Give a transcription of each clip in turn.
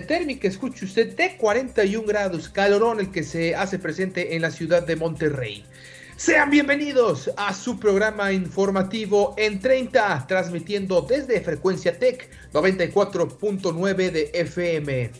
Térmica, escuche usted, de 41 grados, calorón el que se hace presente en la ciudad de Monterrey. Sean bienvenidos a su programa informativo en 30, transmitiendo desde Frecuencia Tech 94.9 de FM.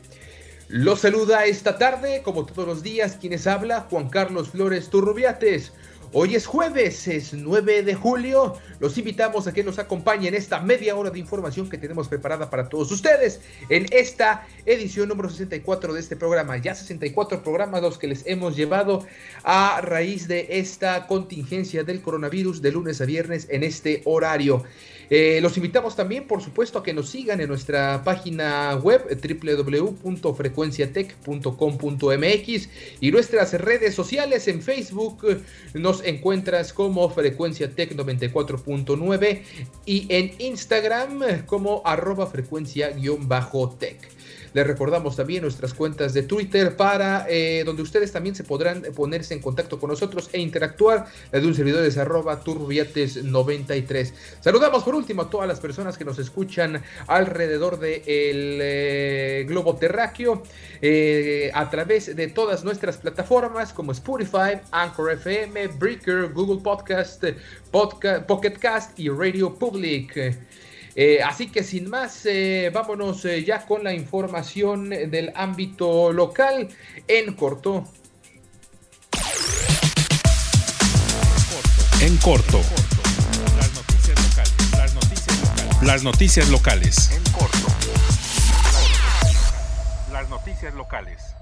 Los saluda esta tarde, como todos los días, quienes habla Juan Carlos Flores Turrubiates. Hoy es jueves, es 9 de julio. Los invitamos a que nos acompañen esta media hora de información que tenemos preparada para todos ustedes en esta edición número 64 de este programa. Ya 64 programas los que les hemos llevado a raíz de esta contingencia del coronavirus de lunes a viernes en este horario. Eh, los invitamos también, por supuesto, a que nos sigan en nuestra página web www.frecuenciatech.com.mx y nuestras redes sociales en Facebook nos encuentras como Frecuencia Tech 94.9 y en Instagram como arroba frecuencia-tech. Les recordamos también nuestras cuentas de Twitter para eh, donde ustedes también se podrán ponerse en contacto con nosotros e interactuar. La de un servidor es arroba turbiates93. Saludamos por último a todas las personas que nos escuchan alrededor del de eh, globo terráqueo eh, a través de todas nuestras plataformas como Spotify, Anchor FM, Breaker, Google Podcast, Podcast Pocket Cast y Radio Public. Eh, así que sin más, eh, vámonos eh, ya con la información del ámbito local en corto. En corto. Las noticias locales. Las noticias locales. Las noticias locales. En corto. Las noticias locales.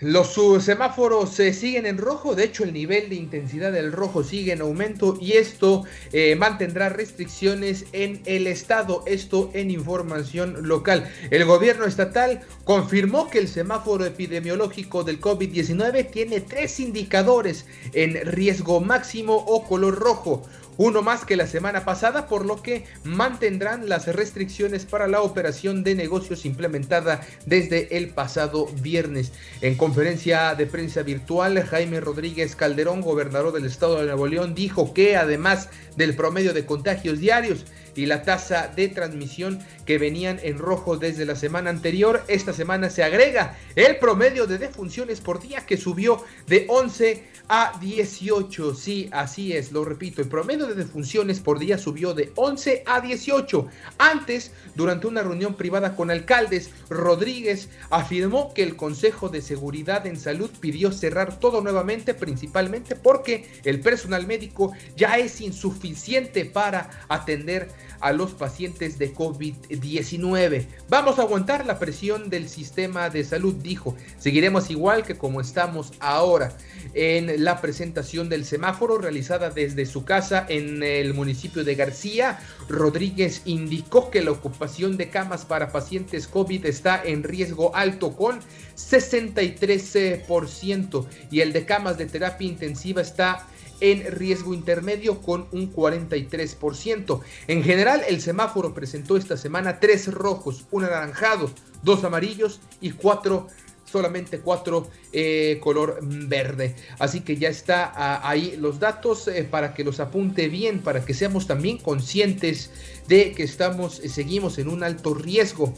Los semáforos se siguen en rojo, de hecho el nivel de intensidad del rojo sigue en aumento y esto eh, mantendrá restricciones en el estado, esto en información local. El gobierno estatal confirmó que el semáforo epidemiológico del COVID-19 tiene tres indicadores en riesgo máximo o color rojo uno más que la semana pasada, por lo que mantendrán las restricciones para la operación de negocios implementada desde el pasado viernes. En conferencia de prensa virtual, Jaime Rodríguez Calderón, gobernador del estado de Nuevo León, dijo que además del promedio de contagios diarios, y la tasa de transmisión que venían en rojo desde la semana anterior. Esta semana se agrega el promedio de defunciones por día que subió de 11 a 18. Sí, así es, lo repito, el promedio de defunciones por día subió de 11 a 18. Antes, durante una reunión privada con alcaldes, Rodríguez afirmó que el Consejo de Seguridad en Salud pidió cerrar todo nuevamente, principalmente porque el personal médico ya es insuficiente para atender a los pacientes de COVID-19. Vamos a aguantar la presión del sistema de salud, dijo. Seguiremos igual que como estamos ahora. En la presentación del semáforo realizada desde su casa en el municipio de García, Rodríguez indicó que la ocupación de camas para pacientes COVID está en riesgo alto con 63% y el de camas de terapia intensiva está en riesgo intermedio con un 43%. En general, el semáforo presentó esta semana tres rojos, un anaranjado, dos amarillos y cuatro solamente cuatro eh, color verde. Así que ya está ah, ahí los datos eh, para que los apunte bien, para que seamos también conscientes de que estamos, eh, seguimos en un alto riesgo.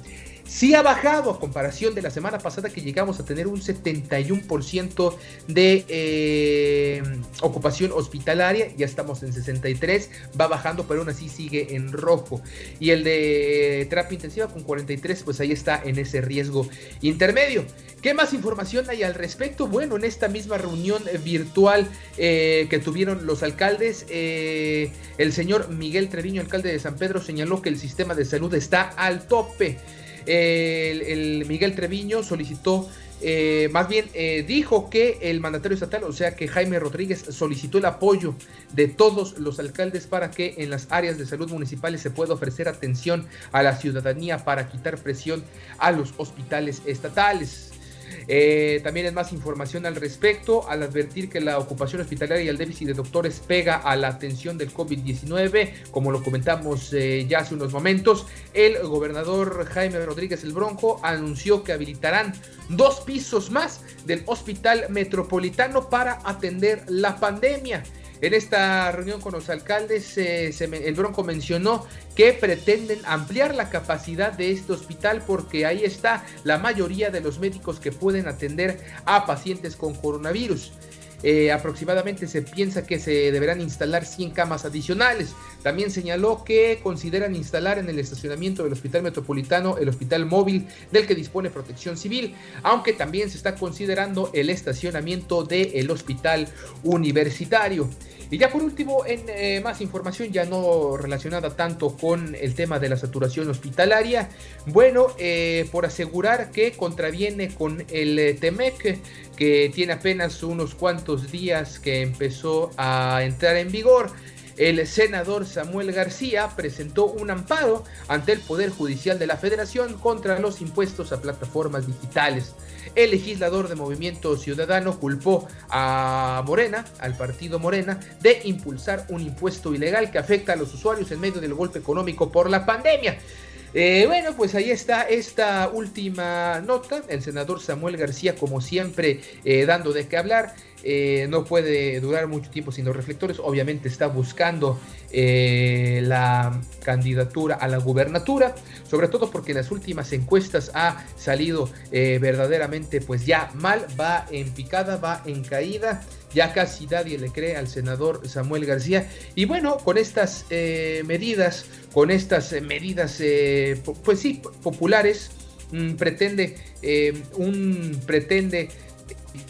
Sí ha bajado a comparación de la semana pasada que llegamos a tener un 71% de eh, ocupación hospitalaria, ya estamos en 63, va bajando, pero aún así sigue en rojo. Y el de terapia intensiva con 43, pues ahí está en ese riesgo intermedio. ¿Qué más información hay al respecto? Bueno, en esta misma reunión virtual eh, que tuvieron los alcaldes, eh, el señor Miguel Treviño, alcalde de San Pedro, señaló que el sistema de salud está al tope. El, Miguel Treviño solicitó eh, más bien dijo que el mandatario estatal, o sea que Jaime Rodríguez solicitó el apoyo de todos los alcaldes para que en las áreas de salud municipales se pueda ofrecer atención a la ciudadanía para quitar presión a los hospitales estatales. Eh, también es más información al respecto, al advertir que la ocupación hospitalaria y el déficit de doctores pega a la atención del COVID-19, como lo comentamos eh, ya hace unos momentos, el gobernador Jaime Rodríguez el Bronco anunció que habilitarán dos pisos más del hospital metropolitano para atender la pandemia. En esta reunión con los alcaldes, el Bronco mencionó que pretenden ampliar la capacidad de este hospital porque ahí está la mayoría de los médicos que pueden atender a pacientes con coronavirus. Eh, aproximadamente se piensa que se deberán instalar 100 camas adicionales. También señaló que consideran instalar en el estacionamiento del Hospital Metropolitano el hospital móvil del que dispone protección civil, aunque también se está considerando el estacionamiento del Hospital Universitario. Y ya por último, en eh, más información ya no relacionada tanto con el tema de la saturación hospitalaria, bueno, eh, por asegurar que contraviene con el eh, TEMEC, que tiene apenas unos cuantos días que empezó a entrar en vigor, el senador Samuel García presentó un amparo ante el Poder Judicial de la Federación contra los impuestos a plataformas digitales. El legislador de Movimiento Ciudadano culpó a Morena, al partido Morena, de impulsar un impuesto ilegal que afecta a los usuarios en medio del golpe económico por la pandemia. Eh, bueno, pues ahí está esta última nota. El senador Samuel García, como siempre, eh, dando de qué hablar. Eh, no puede durar mucho tiempo sin los reflectores. Obviamente está buscando eh, la candidatura a la gubernatura, sobre todo porque en las últimas encuestas ha salido eh, verdaderamente pues ya mal, va en picada, va en caída. Ya casi nadie le cree al senador Samuel García. Y bueno, con estas medidas, con estas medidas, pues sí, populares, mm, pretende un pretende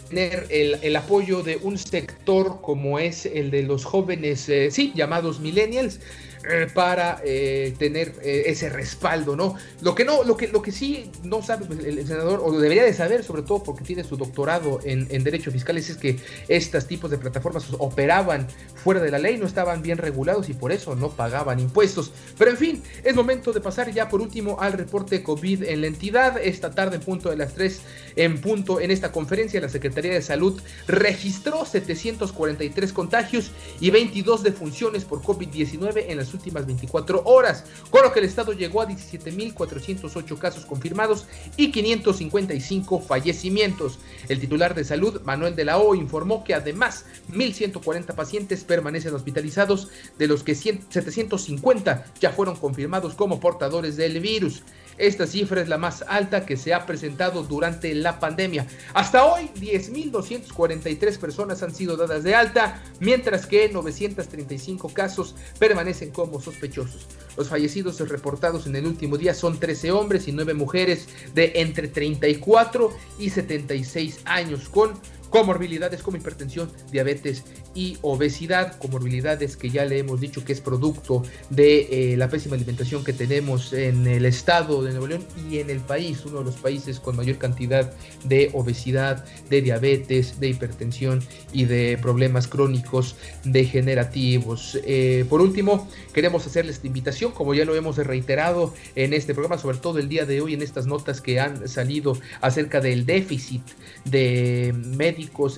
tener el, apoyo de un sector como es el de los jóvenes, eh, sí, llamados millennials, eh, para eh, tener eh, ese respaldo, ¿no? Lo que no, lo que, lo que sí no sabe pues, el, senador, o debería de saber, sobre todo porque tiene su doctorado en, Derecho Fiscal, es que estos tipos de plataformas operaban fuera de la ley, no estaban bien regulados y por eso no pagaban impuestos. Pero en fin, es momento de pasar ya por último al reporte COVID en la entidad. Esta tarde en punto de las 3 en punto en esta conferencia la Secretaría de Salud registró 743 contagios y 22 defunciones por COVID-19 en últimas 24 horas, con lo que el estado llegó a 17.408 casos confirmados y 555 fallecimientos. El titular de salud, Manuel de la O, informó que además 1.140 pacientes permanecen hospitalizados, de los que 750 ya fueron confirmados como portadores del virus. Esta cifra es la más alta que se ha presentado durante la pandemia. Hasta hoy, 10.243 personas han sido dadas de alta, mientras que 935 casos permanecen como sospechosos. Los fallecidos reportados en el último día son 13 hombres y 9 mujeres de entre 34 y 76 años, con comorbilidades como hipertensión, diabetes y obesidad, comorbilidades que ya le hemos dicho que es producto de eh, la pésima alimentación que tenemos en el estado de Nuevo León y en el país, uno de los países con mayor cantidad de obesidad, de diabetes, de hipertensión y de problemas crónicos degenerativos. Eh, por último, queremos hacerles esta invitación, como ya lo hemos reiterado en este programa, sobre todo el día de hoy en estas notas que han salido acerca del déficit de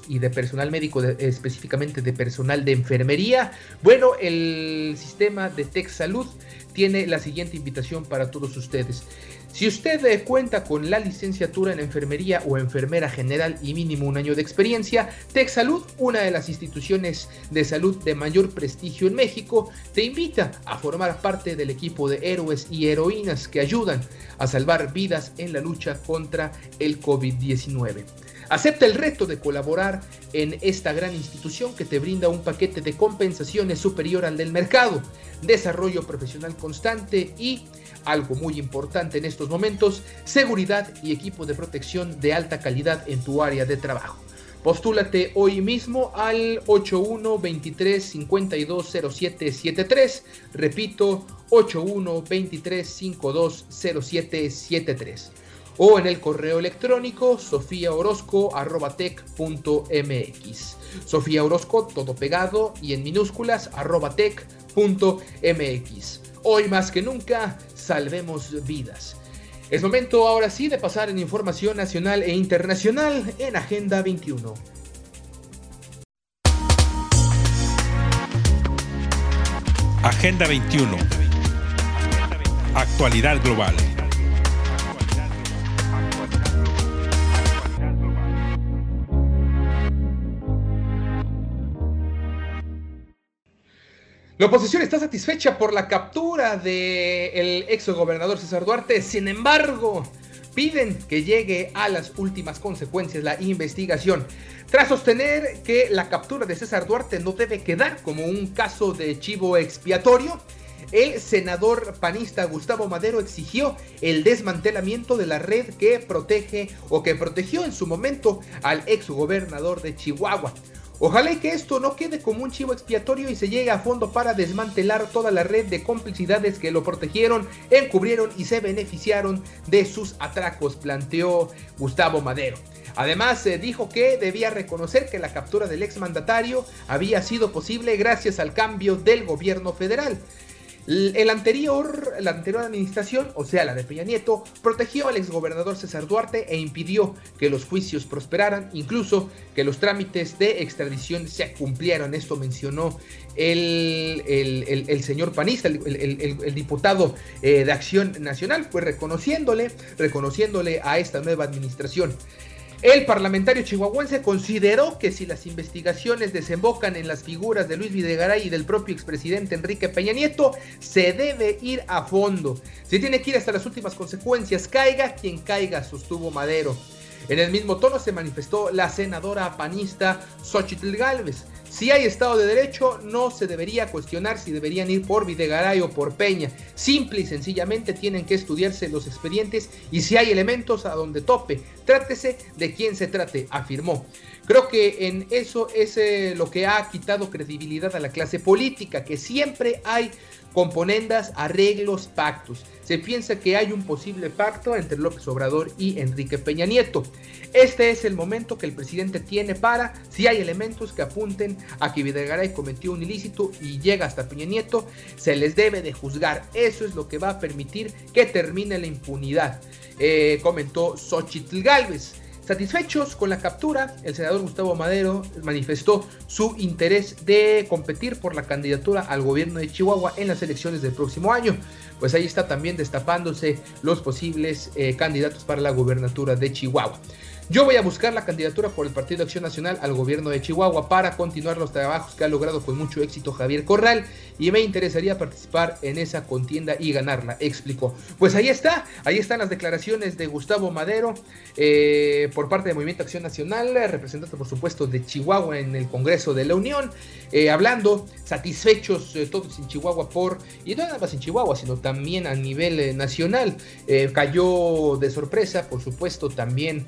y de personal médico, específicamente de personal de enfermería. Bueno, el sistema de Tech Salud tiene la siguiente invitación para todos ustedes. Si usted eh, cuenta con la licenciatura en enfermería o enfermera general y mínimo un año de experiencia, TechSalud, una de las instituciones de salud de mayor prestigio en México, te invita a formar parte del equipo de héroes y heroínas que ayudan a salvar vidas en la lucha contra el COVID-19. Acepta el reto de colaborar en esta gran institución que te brinda un paquete de compensaciones superior al del mercado, desarrollo profesional constante y algo muy importante en estos momentos, seguridad y equipo de protección de alta calidad en tu área de trabajo. Postúlate hoy mismo al 81 23 52 73. Repito, 81 23 52 73. O en el correo electrónico sofiaorozco.tech.mx. Sofía Orozco, todo pegado y en minúsculas, arroba tech.mx. Hoy más que nunca, salvemos vidas. Es momento ahora sí de pasar en información nacional e internacional en Agenda 21. Agenda 21. Actualidad global. La oposición está satisfecha por la captura del ex gobernador César Duarte, sin embargo, piden que llegue a las últimas consecuencias la investigación. Tras sostener que la captura de César Duarte no debe quedar como un caso de chivo expiatorio, el senador panista Gustavo Madero exigió el desmantelamiento de la red que protege o que protegió en su momento al ex gobernador de Chihuahua. Ojalá que esto no quede como un chivo expiatorio y se llegue a fondo para desmantelar toda la red de complicidades que lo protegieron, encubrieron y se beneficiaron de sus atracos, planteó Gustavo Madero. Además, dijo que debía reconocer que la captura del exmandatario había sido posible gracias al cambio del gobierno federal. El anterior, la anterior administración, o sea, la de Peña Nieto, protegió al exgobernador César Duarte e impidió que los juicios prosperaran, incluso que los trámites de extradición se cumplieran. Esto mencionó el, señor panista, el, diputado eh, de Acción Nacional, pues reconociéndole, reconociéndole a esta nueva administración. El parlamentario chihuahuense consideró que si las investigaciones desembocan en las figuras de Luis Videgaray y del propio expresidente Enrique Peña Nieto, se debe ir a fondo. Se tiene que ir hasta las últimas consecuencias, caiga quien caiga, sostuvo Madero. En el mismo tono se manifestó la senadora panista Xochitl Galvez. Si hay Estado de Derecho, no se debería cuestionar si deberían ir por Videgaray o por Peña. Simple y sencillamente tienen que estudiarse los expedientes y si hay elementos a donde tope, trátese de quien se trate, afirmó. Creo que en eso es eh, lo que ha quitado credibilidad a la clase política, que siempre hay componendas, arreglos, pactos. Se piensa que hay un posible pacto entre López Obrador y Enrique Peña Nieto. Este es el momento que el presidente tiene para, si hay elementos que apunten a que Videgaray cometió un ilícito y llega hasta Peña Nieto, se les debe de juzgar. Eso es lo que va a permitir que termine la impunidad, eh, comentó Xochitl Galvez. Satisfechos con la captura, el senador Gustavo Madero manifestó su interés de competir por la candidatura al gobierno de Chihuahua en las elecciones del próximo año. Pues ahí está también destapándose los posibles eh, candidatos para la gubernatura de Chihuahua. Yo voy a buscar la candidatura por el Partido Acción Nacional al gobierno de Chihuahua para continuar los trabajos que ha logrado con mucho éxito Javier Corral y me interesaría participar en esa contienda y ganarla, explicó. Pues ahí está, ahí están las declaraciones de Gustavo Madero eh, por parte del Movimiento Acción Nacional, representante por supuesto de Chihuahua en el Congreso de la Unión, eh, hablando satisfechos eh, todos en Chihuahua por, y no nada más en Chihuahua, sino también a nivel nacional. cayó de sorpresa, por supuesto, también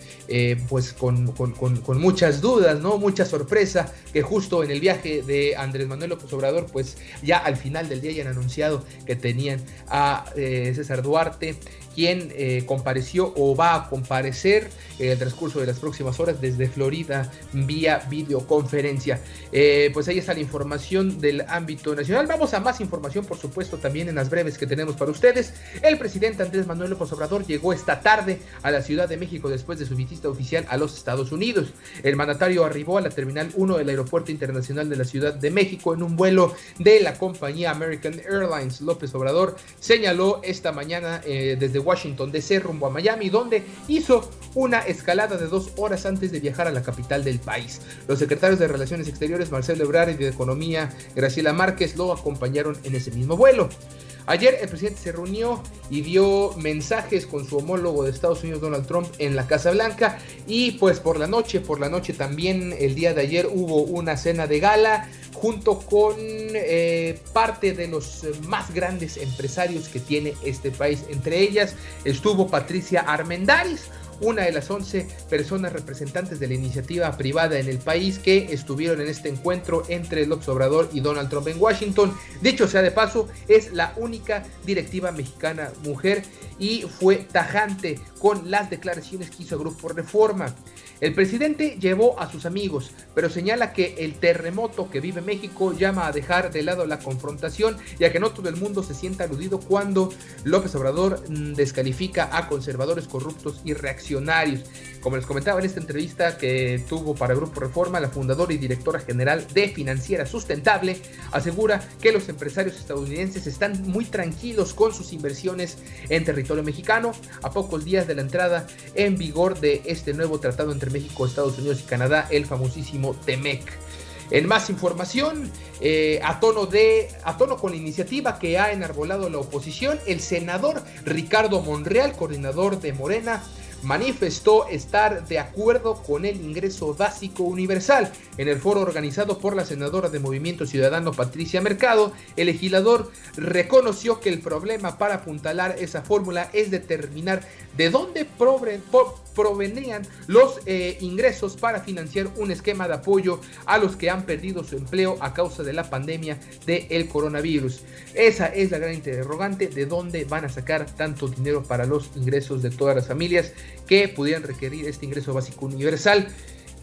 pues con, con, muchas dudas, ¿no? Mucha sorpresa que justo en el viaje de Andrés Manuel López Obrador, pues ya al final del día hayan anunciado que tenían a eh, César Duarte quien eh, compareció o va a comparecer en el transcurso de las próximas horas desde Florida vía videoconferencia. Eh, pues ahí está la información del ámbito nacional. Vamos a más información, por supuesto, también en las breves que tenemos para ustedes. El presidente Andrés Manuel López Obrador llegó esta tarde a la Ciudad de México después de su visita oficial a los Estados Unidos. El mandatario arribó a la Terminal 1 del Aeropuerto Internacional de la Ciudad de México en un vuelo de la compañía American Airlines. López Obrador señaló esta mañana eh, desde Washington DC rumbo a Miami, donde hizo una escalada de dos horas antes de viajar a la capital del país. Los secretarios de Relaciones Exteriores, Marcelo Ebrard y de Economía, Graciela Márquez, lo acompañaron en ese mismo vuelo. Ayer el presidente se reunió y dio mensajes con su homólogo de Estados Unidos, Donald Trump, en la Casa Blanca. Y pues por la noche, por la noche también, el día de ayer hubo una cena de gala junto con eh, parte de los más grandes empresarios que tiene este país. Entre ellas estuvo Patricia Armendáriz una de las 11 personas representantes de la iniciativa privada en el país que estuvieron en este encuentro entre López Obrador y Donald Trump en Washington. Dicho sea de paso, es la única directiva mexicana mujer y fue tajante con las declaraciones que hizo Grupo Reforma. El presidente llevó a sus amigos, pero señala que el terremoto que vive México llama a dejar de lado la confrontación y a que no todo el mundo se sienta aludido cuando López Obrador mm, descalifica a conservadores corruptos y reaccionarios. Como les comentaba en esta entrevista que tuvo para Grupo Reforma, la fundadora y directora general de Financiera Sustentable asegura que los empresarios estadounidenses están muy tranquilos con sus inversiones en territorio mexicano a pocos días de la entrada en vigor de este nuevo tratado entre México, Estados Unidos y Canadá, el famosísimo TEMEC. En más información, eh, a, tono de, a tono con la iniciativa que ha enarbolado la oposición, el senador Ricardo Monreal, coordinador de Morena, manifestó estar de acuerdo con el ingreso básico universal. En el foro organizado por la senadora de Movimiento Ciudadano Patricia Mercado, el legislador reconoció que el problema para apuntalar esa fórmula es determinar de dónde provenían los eh, ingresos para financiar un esquema de apoyo a los que han perdido su empleo a causa de la pandemia del coronavirus. Esa es la gran interrogante de dónde van a sacar tanto dinero para los ingresos de todas las familias que pudieran requerir este ingreso básico universal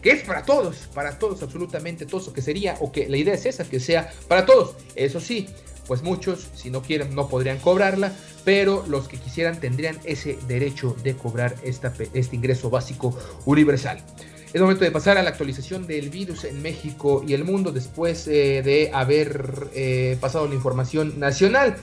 que es para todos, para todos absolutamente todos, o que sería, o que la idea es esa, que sea para todos. Eso sí, pues muchos, si no quieren, no podrían cobrarla, pero los que quisieran tendrían ese derecho de cobrar esta, este ingreso básico universal. Es momento de pasar a la actualización del virus en México y el mundo después eh, de haber eh, pasado la información nacional.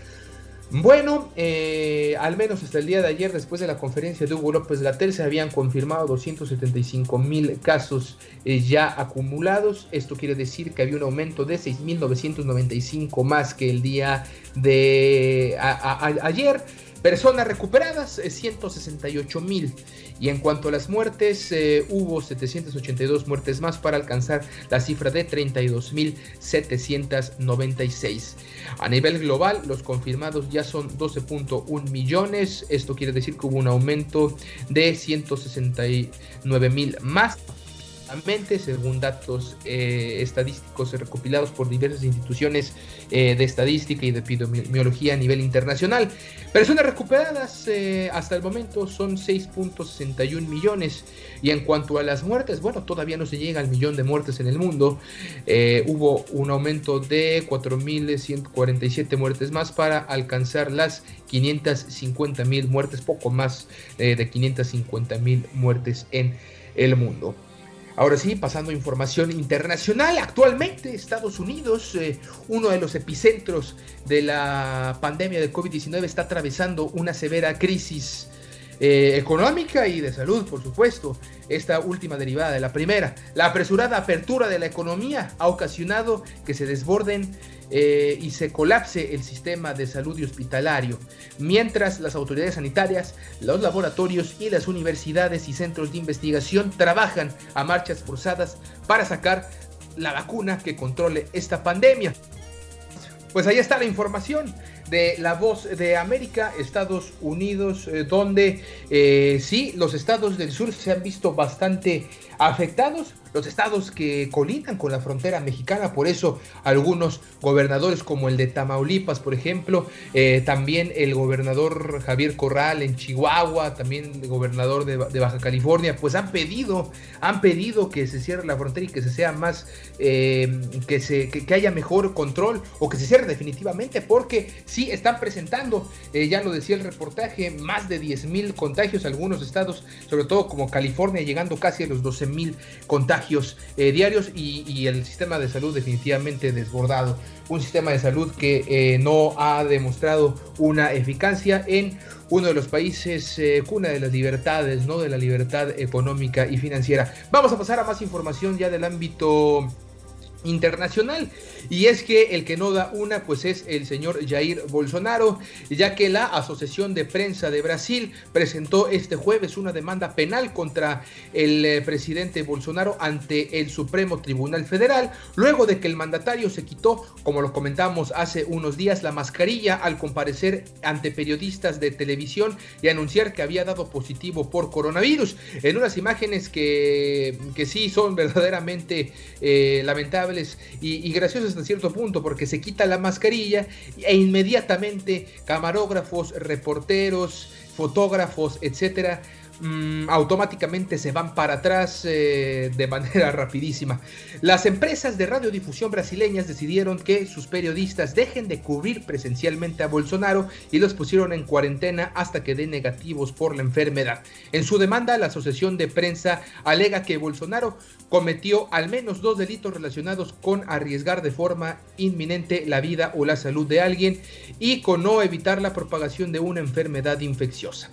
Bueno, eh, al menos hasta el día de ayer, después de la conferencia de Hugo López Gatel, se habían confirmado 275 mil casos eh, ya acumulados. Esto quiere decir que había un aumento de 6.995 más que el día de ayer. Personas recuperadas, 168 eh, mil. Y en cuanto a las muertes, eh, hubo 782 muertes más para alcanzar la cifra de 32.796. A nivel global, los confirmados ya son 12.1 millones. Esto quiere decir que hubo un aumento de 169 mil más según datos eh, estadísticos recopilados por diversas instituciones eh, de estadística y de epidemiología a nivel internacional. Personas recuperadas eh, hasta el momento son 6.61 millones. Y en cuanto a las muertes, bueno, todavía no se llega al millón de muertes en el mundo. hubo un aumento de 4.147 muertes más para alcanzar las 550 mil muertes, poco más de 550 mil muertes en el mundo. Ahora sí, pasando a información internacional, actualmente Estados Unidos, eh, uno de los epicentros de la pandemia de COVID-19, está atravesando una severa crisis eh, económica y de salud, por supuesto. Esta última derivada de la primera. La apresurada apertura de la economía ha ocasionado que se desborden eh, y se colapse el sistema de salud y hospitalario, mientras las autoridades sanitarias, los laboratorios y las universidades y centros de investigación trabajan a marchas forzadas para sacar la vacuna que controle esta pandemia. Pues ahí está la información de La Voz de América, Estados Unidos, eh, donde eh, sí, los estados del sur se han visto bastante afectados, los estados que colindan con la frontera mexicana, por eso algunos gobernadores como el de Tamaulipas, por ejemplo, eh, también el gobernador Javier Corral en Chihuahua, también el gobernador de, Baja California, pues han pedido, han pedido que se cierre la frontera y que se sea más, que, se, que, haya mejor control o que se cierre definitivamente, porque sí están presentando, eh, ya lo decía el reportaje, más de 10 mil contagios, algunos estados, sobre todo como California, llegando casi a los 12 mil contagios contagios diarios y, el sistema de salud definitivamente desbordado. Un sistema de salud que no ha demostrado una eficacia en uno de los países cuna de las libertades, ¿no? De la libertad económica y financiera. Vamos a pasar a más información ya del ámbito internacional. Y es que el que no da una, pues es el señor Jair Bolsonaro, ya que la Asociación de Prensa de Brasil presentó este jueves una demanda penal contra el eh, presidente Bolsonaro ante el Supremo Tribunal Federal, luego de que el mandatario se quitó, como lo comentamos hace unos días, la mascarilla al comparecer ante periodistas de televisión y anunciar que había dado positivo por coronavirus. En unas imágenes que, que sí son verdaderamente eh, lamentables y, y graciosos hasta cierto punto porque se quita la mascarilla e inmediatamente camarógrafos, reporteros, fotógrafos, etcétera, Mm, automáticamente se van para atrás eh, de manera rapidísima. Las empresas de radiodifusión brasileñas decidieron que sus periodistas dejen de cubrir presencialmente a Bolsonaro y los pusieron en cuarentena hasta que den negativos por la enfermedad. En su demanda, la Asociación de Prensa alega que Bolsonaro cometió al menos dos delitos relacionados con arriesgar de forma inminente la vida o la salud de alguien y con no evitar la propagación de una enfermedad infecciosa.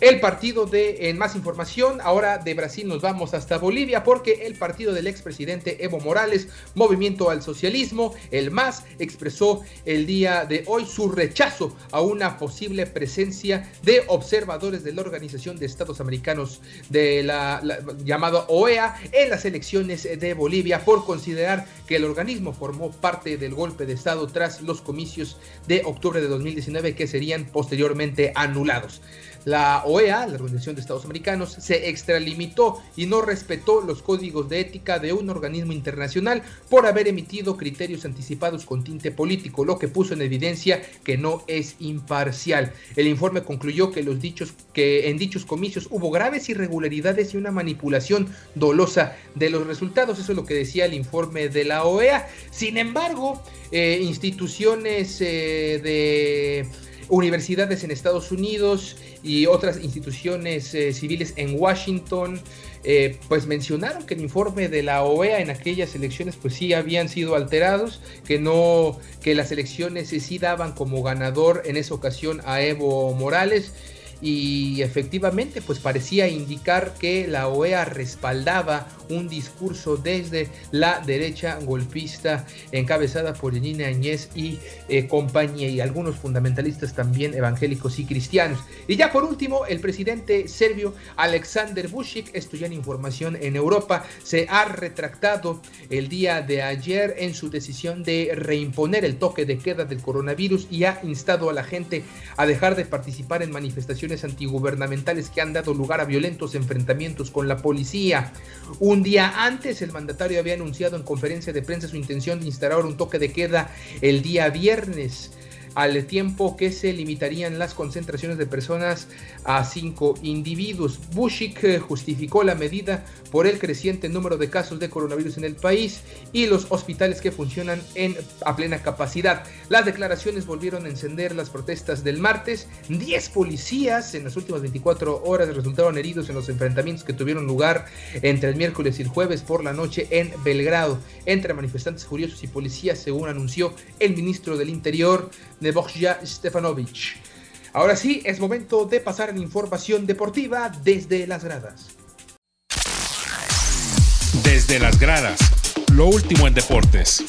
El partido de, en más información, ahora de Brasil nos vamos hasta Bolivia porque el partido del expresidente Evo Morales, Movimiento al Socialismo, el MAS, expresó el día de hoy su rechazo a una posible presencia de observadores de la Organización de Estados Americanos de la, llamada OEA en las elecciones de Bolivia por considerar que el organismo formó parte del golpe de Estado tras los comicios de octubre de 2019 que serían posteriormente anulados. La OEA, la Organización de Estados Americanos, se extralimitó y no respetó los códigos de ética de un organismo internacional por haber emitido criterios anticipados con tinte político, lo que puso en evidencia que no es imparcial. El informe concluyó que en dichos comicios hubo graves irregularidades y una manipulación dolosa de los resultados. Eso es lo que decía el informe de la OEA. Sin embargo, eh, instituciones eh, de universidades en Estados Unidos y otras instituciones eh, civiles en Washington, eh, pues mencionaron que el informe de la OEA en aquellas elecciones pues sí habían sido alterados, que no, que las elecciones sí daban como ganador en esa ocasión a Evo Morales y efectivamente pues parecía indicar que la OEA respaldaba un discurso desde la derecha golpista encabezada por Janine Añez y eh, compañía y algunos fundamentalistas también evangélicos y cristianos. Y ya por último, el presidente serbio Alexander Vucic, esto ya en información en Europa, se ha retractado el día de ayer en su decisión de reimponer el toque de queda del coronavirus y ha instado a la gente a dejar de participar en manifestaciones antigubernamentales que han dado lugar a violentos enfrentamientos con la policía. Un día antes, el mandatario había anunciado en conferencia de prensa su intención de instalar un toque de queda el día viernes al tiempo que se limitarían las concentraciones de personas a cinco individuos. Bushik eh, justificó la medida por el creciente número de casos de coronavirus en el país y los hospitales que funcionan en, a plena capacidad. Las declaraciones volvieron a encender las protestas del martes. 10 policías en las últimas 24 horas resultaron heridos en los enfrentamientos que tuvieron lugar entre el miércoles y el jueves por la noche en Belgrado entre manifestantes furiosos y policías, según anunció el ministro del Interior de Borja Stefanovic. Ahora sí, es momento de pasar a la información deportiva desde las gradas. Desde las gradas, lo último en deportes.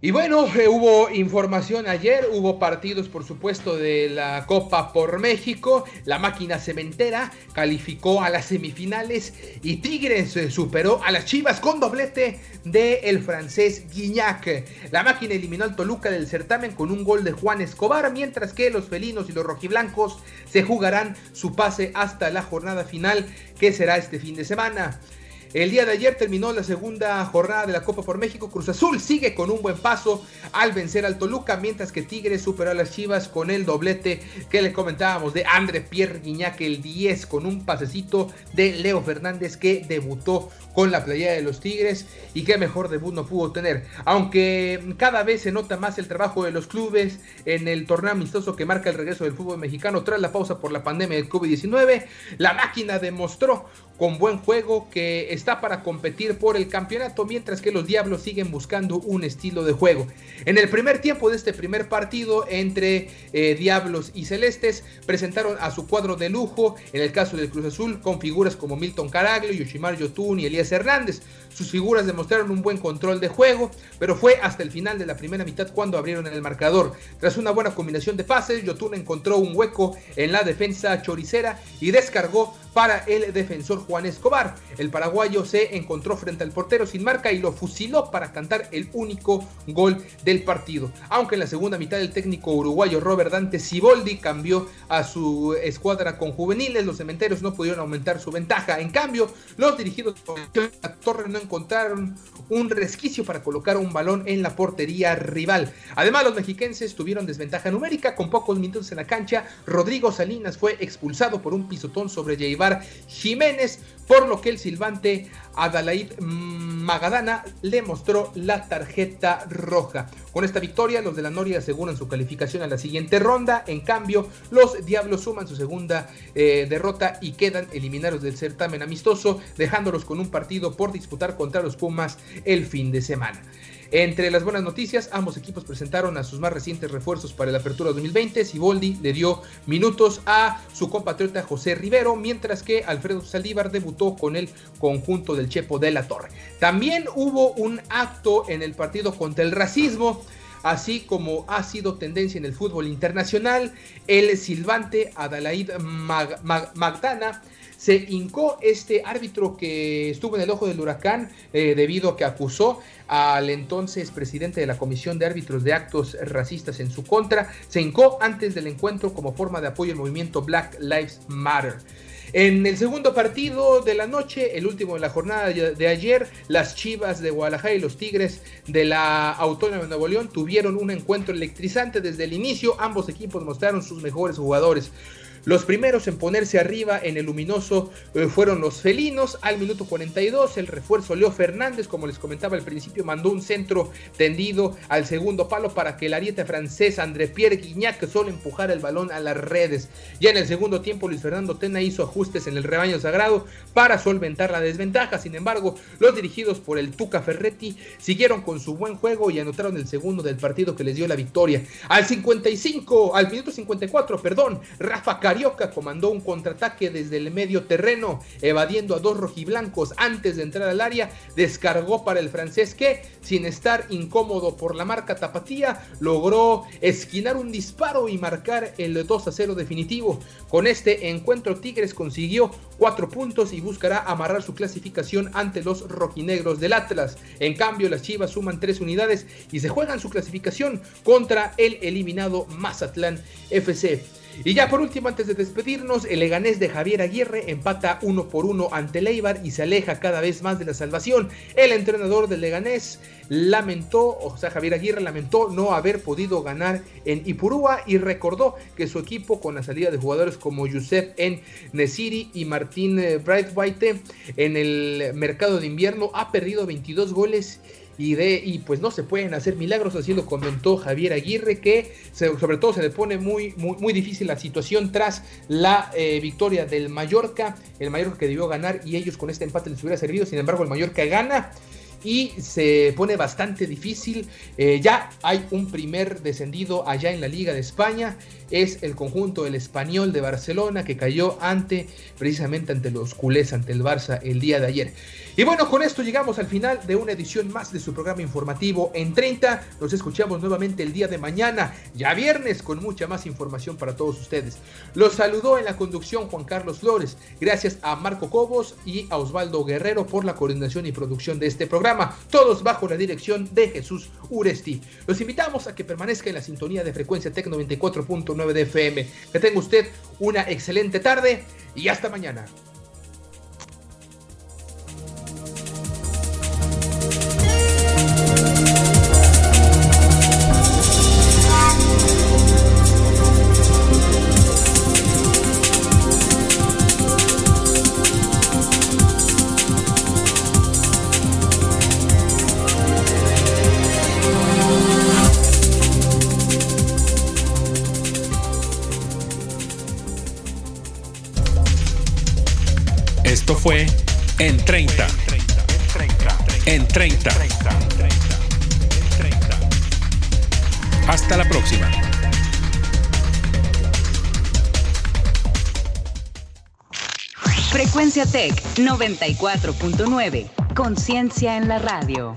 Y bueno, eh, hubo información ayer, hubo partidos por supuesto de la Copa por México, la máquina cementera calificó a las semifinales y Tigres eh, superó a las Chivas con doblete de el francés Guignac. La máquina eliminó al Toluca del certamen con un gol de Juan Escobar, mientras que los felinos y los rojiblancos se jugarán su pase hasta la jornada final que será este fin de semana. El día de ayer terminó la segunda jornada de la Copa por México. Cruz Azul sigue con un buen paso al vencer al Toluca, mientras que Tigres superó a las Chivas con el doblete que le comentábamos de André Pierre Guiñac, el 10, con un pasecito de Leo Fernández que debutó con la playa de los Tigres y qué mejor debut no pudo tener. Aunque cada vez se nota más el trabajo de los clubes en el torneo amistoso que marca el regreso del fútbol mexicano tras la pausa por la pandemia del COVID-19, la máquina demostró con buen juego que está para competir por el campeonato, mientras que los Diablos siguen buscando un estilo de juego. En el primer tiempo de este primer partido entre eh, Diablos y Celestes, presentaron a su cuadro de lujo, en el caso del Cruz Azul, con figuras como Milton Caraglio, Yoshimar Yotun y Elías Hernández. Sus figuras demostraron un buen control de juego, pero fue hasta el final de la primera mitad cuando abrieron el marcador. Tras una buena combinación de pases, Yotun encontró un hueco en la defensa choricera y descargó para el defensor Juan Escobar. El paraguayo se encontró frente al portero sin marca y lo fusiló para cantar el único gol del partido. Aunque en la segunda mitad el técnico uruguayo Robert Dante Siboldi cambió a su escuadra con juveniles, los cementeros no pudieron aumentar su ventaja. En cambio, los dirigidos por la Torre no encontraron un resquicio para colocar un balón en la portería rival. Además, los mexiquenses tuvieron desventaja numérica con pocos minutos en la cancha. Rodrigo Salinas fue expulsado por un pisotón sobre Jaibar Jiménez, por lo que el silbante Adalaid Magadana le mostró la tarjeta roja. Con esta victoria, los de la Noria aseguran su calificación a la siguiente ronda. En cambio, los Diablos suman su segunda eh, derrota y quedan eliminados del certamen amistoso, dejándolos con un partido por disputar contra los Pumas el fin de semana. Entre las buenas noticias, ambos equipos presentaron a sus más recientes refuerzos para la apertura 2020. Siboldi le dio minutos a su compatriota José Rivero, mientras que Alfredo Saldívar debutó con el conjunto del Chepo de la Torre. También hubo un acto en el partido contra el racismo así como ha sido tendencia en el fútbol internacional, el silbante Adalaid Magdana se hincó este árbitro que estuvo en el ojo del huracán eh, debido a que acusó al entonces presidente de la Comisión de Árbitros de Actos Racistas en su contra, se hincó antes del encuentro como forma de apoyo al movimiento Black Lives Matter. En el segundo partido de la noche, el último de la jornada de ayer, las Chivas de Guadalajara y los Tigres de la Autónoma de Nuevo León tuvieron un encuentro electrizante desde el inicio. Ambos equipos mostraron sus mejores jugadores. Los primeros en ponerse arriba en el luminoso eh, fueron los felinos. Al minuto 42, el refuerzo Leo Fernández, como les comentaba al principio, mandó un centro tendido al segundo palo para que el ariete francés André Pierre Guignac solo empujara el balón a las redes. Ya en el segundo tiempo, Luis Fernando Tena hizo ajustes en el rebaño sagrado para solventar la desventaja. Sin embargo, los dirigidos por el Tuca Ferretti siguieron con su buen juego y anotaron el segundo del partido que les dio la victoria. Al 55, al minuto 54, perdón, Rafa Carioca comandó un contraataque desde el medio terreno, evadiendo a dos rojiblancos antes de entrar al área, descargó para el francés que, sin estar incómodo por la marca tapatía, logró esquinar un disparo y marcar el 2 a 0 definitivo. Con este encuentro Tigres consiguió cuatro puntos y buscará amarrar su clasificación ante los rojinegros del Atlas. En cambio, las Chivas suman tres unidades y se juegan su clasificación contra el eliminado Mazatlán FC. Y ya por último, antes de despedirnos, el Leganés de Javier Aguirre empata uno por uno ante Leibar y se aleja cada vez más de la salvación. El entrenador del Leganés lamentó, o sea, Javier Aguirre lamentó no haber podido ganar en Ipurúa y recordó que su equipo con la salida de jugadores como Yusef en Nesiri y Martín eh, Brightwhite en el mercado de invierno ha perdido 22 goles y, de, y pues no se pueden hacer milagros, así lo comentó Javier Aguirre, que sobre todo se le pone muy, muy, difícil la situación tras la eh, victoria del Mallorca, el Mallorca que debió ganar y ellos con este empate les hubiera servido, sin embargo el Mallorca gana y se pone bastante difícil. Eh, ya hay un primer descendido allá en la Liga de España. Es el conjunto del español de Barcelona que cayó ante, precisamente ante los culés, ante el Barça el día de ayer. Y bueno, con esto llegamos al final de una edición más de su programa informativo en 30. Nos escuchamos nuevamente el día de mañana, ya viernes, con mucha más información para todos ustedes. Los saludó en la conducción Juan Carlos Flores. Gracias a Marco Cobos y a Osvaldo Guerrero por la coordinación y producción de este programa. Todos bajo la dirección de Jesús Uresti. Los invitamos a que permanezca en la sintonía de frecuencia Tec 94.9 de FM. Que tenga usted una excelente tarde y hasta mañana. Frecuencia Tech 94.9. Conciencia en la radio.